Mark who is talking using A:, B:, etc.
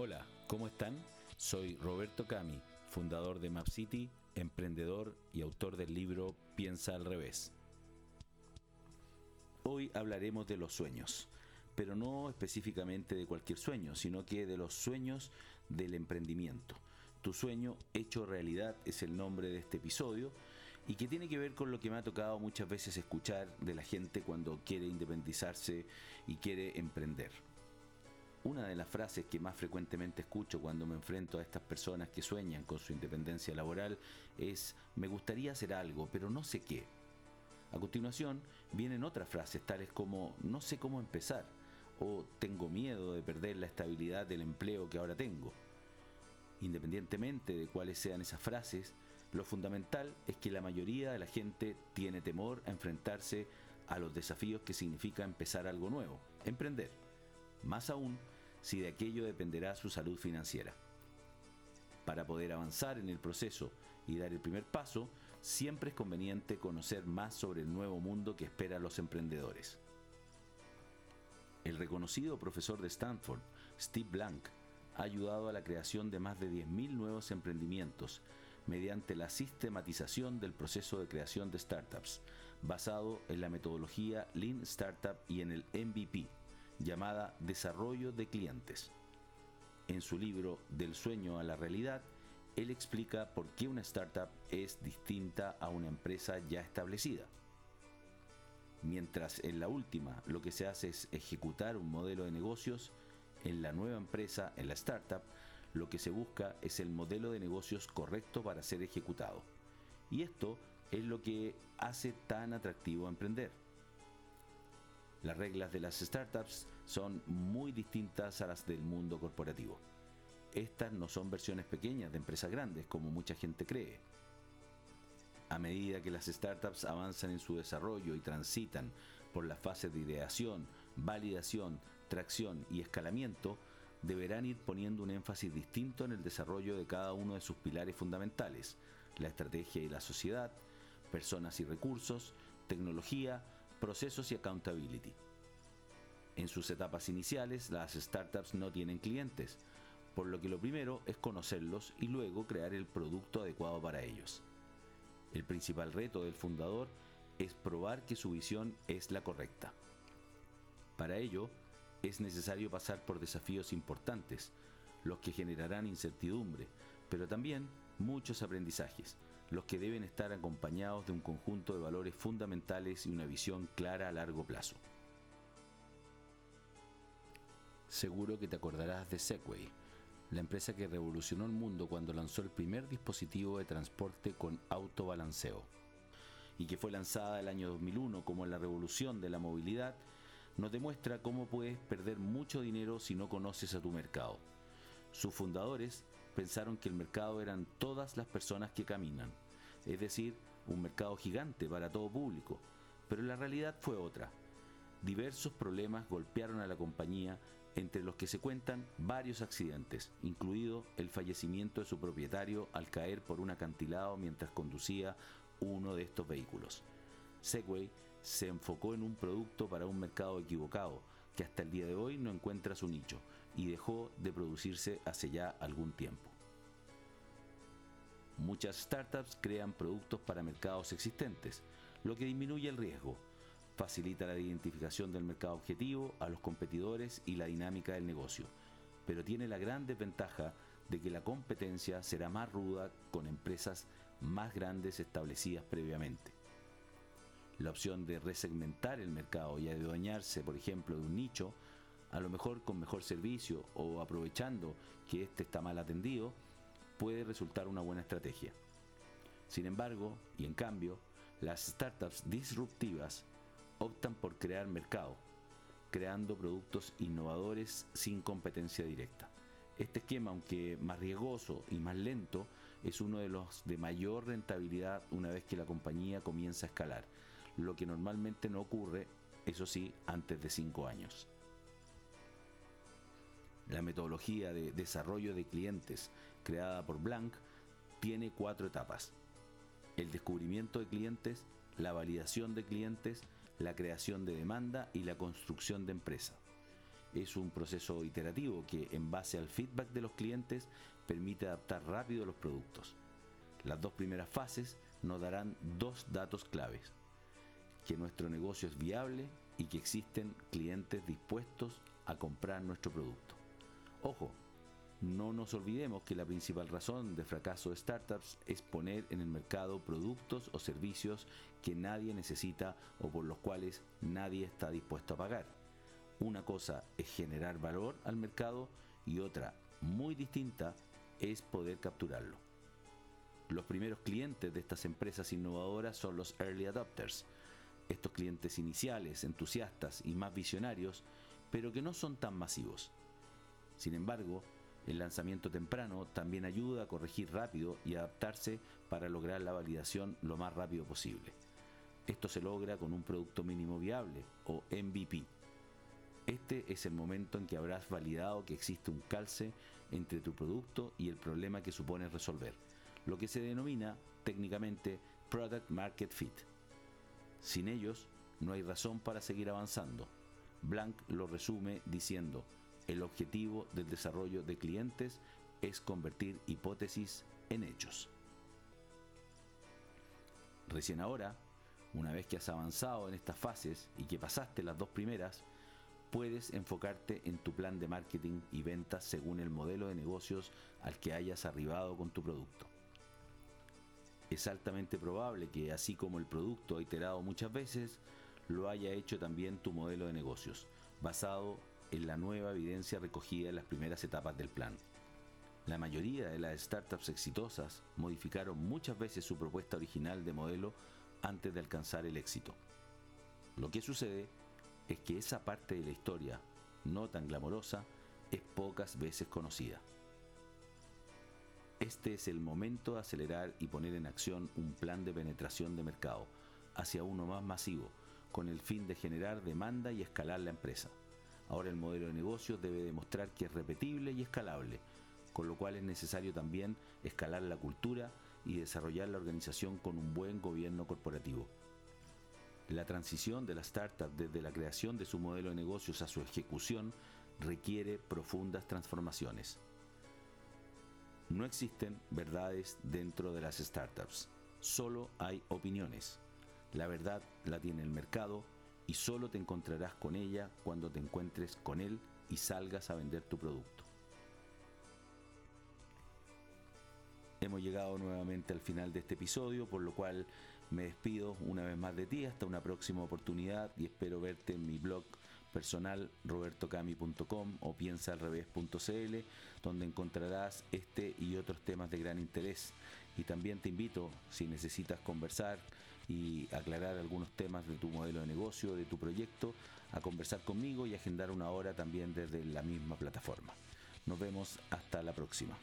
A: Hola, ¿cómo están? Soy Roberto Cami, fundador de MapCity, emprendedor y autor del libro Piensa al revés. Hoy hablaremos de los sueños, pero no específicamente de cualquier sueño, sino que de los sueños del emprendimiento. Tu sueño hecho realidad es el nombre de este episodio y que tiene que ver con lo que me ha tocado muchas veces escuchar de la gente cuando quiere independizarse y quiere emprender. Una de las frases que más frecuentemente escucho cuando me enfrento a estas personas que sueñan con su independencia laboral es me gustaría hacer algo, pero no sé qué. A continuación vienen otras frases tales como no sé cómo empezar o tengo miedo de perder la estabilidad del empleo que ahora tengo. Independientemente de cuáles sean esas frases, lo fundamental es que la mayoría de la gente tiene temor a enfrentarse a los desafíos que significa empezar algo nuevo, emprender. Más aún si de aquello dependerá su salud financiera. Para poder avanzar en el proceso y dar el primer paso, siempre es conveniente conocer más sobre el nuevo mundo que espera a los emprendedores. El reconocido profesor de Stanford, Steve Blank, ha ayudado a la creación de más de 10.000 nuevos emprendimientos mediante la sistematización del proceso de creación de startups, basado en la metodología Lean Startup y en el MVP, llamada Desarrollo de Clientes. En su libro Del sueño a la realidad, él explica por qué una startup es distinta a una empresa ya establecida. Mientras en la última lo que se hace es ejecutar un modelo de negocios, en la nueva empresa, en la startup, lo que se busca es el modelo de negocios correcto para ser ejecutado. Y esto es lo que hace tan atractivo emprender. Las reglas de las startups son muy distintas a las del mundo corporativo. Estas no son versiones pequeñas de empresas grandes como mucha gente cree. A medida que las startups avanzan en su desarrollo y transitan por las fases de ideación, validación, tracción y escalamiento, deberán ir poniendo un énfasis distinto en el desarrollo de cada uno de sus pilares fundamentales, la estrategia y la sociedad, personas y recursos, tecnología, procesos y accountability. En sus etapas iniciales, las startups no tienen clientes, por lo que lo primero es conocerlos y luego crear el producto adecuado para ellos. El principal reto del fundador es probar que su visión es la correcta. Para ello, es necesario pasar por desafíos importantes, los que generarán incertidumbre, pero también muchos aprendizajes, los que deben estar acompañados de un conjunto de valores fundamentales y una visión clara a largo plazo. Seguro que te acordarás de Segway, la empresa que revolucionó el mundo cuando lanzó el primer dispositivo de transporte con autobalanceo, y que fue lanzada el año 2001 como la revolución de la movilidad, nos demuestra cómo puedes perder mucho dinero si no conoces a tu mercado. Sus fundadores pensaron que el mercado eran todas las personas que caminan, es decir, un mercado gigante para todo público, pero la realidad fue otra. Diversos problemas golpearon a la compañía, entre los que se cuentan varios accidentes, incluido el fallecimiento de su propietario al caer por un acantilado mientras conducía uno de estos vehículos. Segway se enfocó en un producto para un mercado equivocado, que hasta el día de hoy no encuentra su nicho y dejó de producirse hace ya algún tiempo. Muchas startups crean productos para mercados existentes, lo que disminuye el riesgo, facilita la identificación del mercado objetivo, a los competidores y la dinámica del negocio, pero tiene la gran desventaja de que la competencia será más ruda con empresas más grandes establecidas previamente. La opción de resegmentar el mercado y adueñarse, por ejemplo, de un nicho, a lo mejor con mejor servicio o aprovechando que éste está mal atendido, puede resultar una buena estrategia. Sin embargo, y en cambio, las startups disruptivas optan por crear mercado, creando productos innovadores sin competencia directa. Este esquema, aunque más riesgoso y más lento, es uno de los de mayor rentabilidad una vez que la compañía comienza a escalar, lo que normalmente no ocurre, eso sí, antes de 5 años. La metodología de desarrollo de clientes creada por Blank tiene cuatro etapas. El descubrimiento de clientes, la validación de clientes, la creación de demanda y la construcción de empresa. es un proceso iterativo que en base al feedback de los clientes permite adaptar rápido los productos. Las dos primeras fases nos darán dos datos claves. Que nuestro negocio es viable y que existen clientes dispuestos a comprar nuestro producto. Ojo, no nos olvidemos que la principal razón de fracaso de startups es poner en el mercado productos o servicios que nadie necesita o por los cuales nadie está dispuesto a pagar. Una cosa es generar valor al mercado y otra, muy distinta, es poder capturarlo. Los primeros clientes de estas empresas innovadoras son los early adopters, estos clientes iniciales, entusiastas y más visionarios, pero que no son tan masivos. Sin embargo, el lanzamiento temprano también ayuda a corregir rápido y adaptarse para lograr la validación lo más rápido posible. Esto se logra con un producto mínimo viable o MVP. Este es el momento en que habrás validado que existe un calce entre tu producto y el problema que supone resolver, lo que se denomina técnicamente Product Market Fit. Sin ellos, no hay razón para seguir avanzando. Blank lo resume diciendo, el objetivo del desarrollo de clientes es convertir hipótesis en hechos. Recién ahora, una vez que has avanzado en estas fases y que pasaste las dos primeras, puedes enfocarte en tu plan de marketing y ventas según el modelo de negocios al que hayas arribado con tu producto. Es altamente probable que, así como el producto ha iterado muchas veces, lo haya hecho también tu modelo de negocios, basado en la nueva evidencia recogida en las primeras etapas del plan. La mayoría de las startups exitosas modificaron muchas veces su propuesta original de modelo antes de alcanzar el éxito. Lo que sucede es que esa parte de la historia, no tan glamorosa, es pocas veces conocida. Este es el momento de acelerar y poner en acción un plan de penetración de mercado hacia uno más masivo, con el fin de generar demanda y escalar la empresa. Ahora el modelo de negocio debe demostrar que es repetible y escalable, con lo cual es necesario también escalar la cultura y desarrollar la organización con un buen gobierno corporativo. La transición de la startup desde la creación de su modelo de negocios a su ejecución requiere profundas transformaciones. No existen verdades dentro de las startups, solo hay opiniones. La verdad la tiene el mercado y solo te encontrarás con ella cuando te encuentres con él y salgas a vender tu producto. Hemos llegado nuevamente al final de este episodio, por lo cual me despido una vez más de ti hasta una próxima oportunidad y espero verte en mi blog personal robertocami.com o piensaalrevés.cl donde encontrarás este y otros temas de gran interés y también te invito si necesitas conversar y aclarar algunos temas de tu modelo de negocio, de tu proyecto, a conversar conmigo y agendar una hora también desde la misma plataforma. Nos vemos hasta la próxima.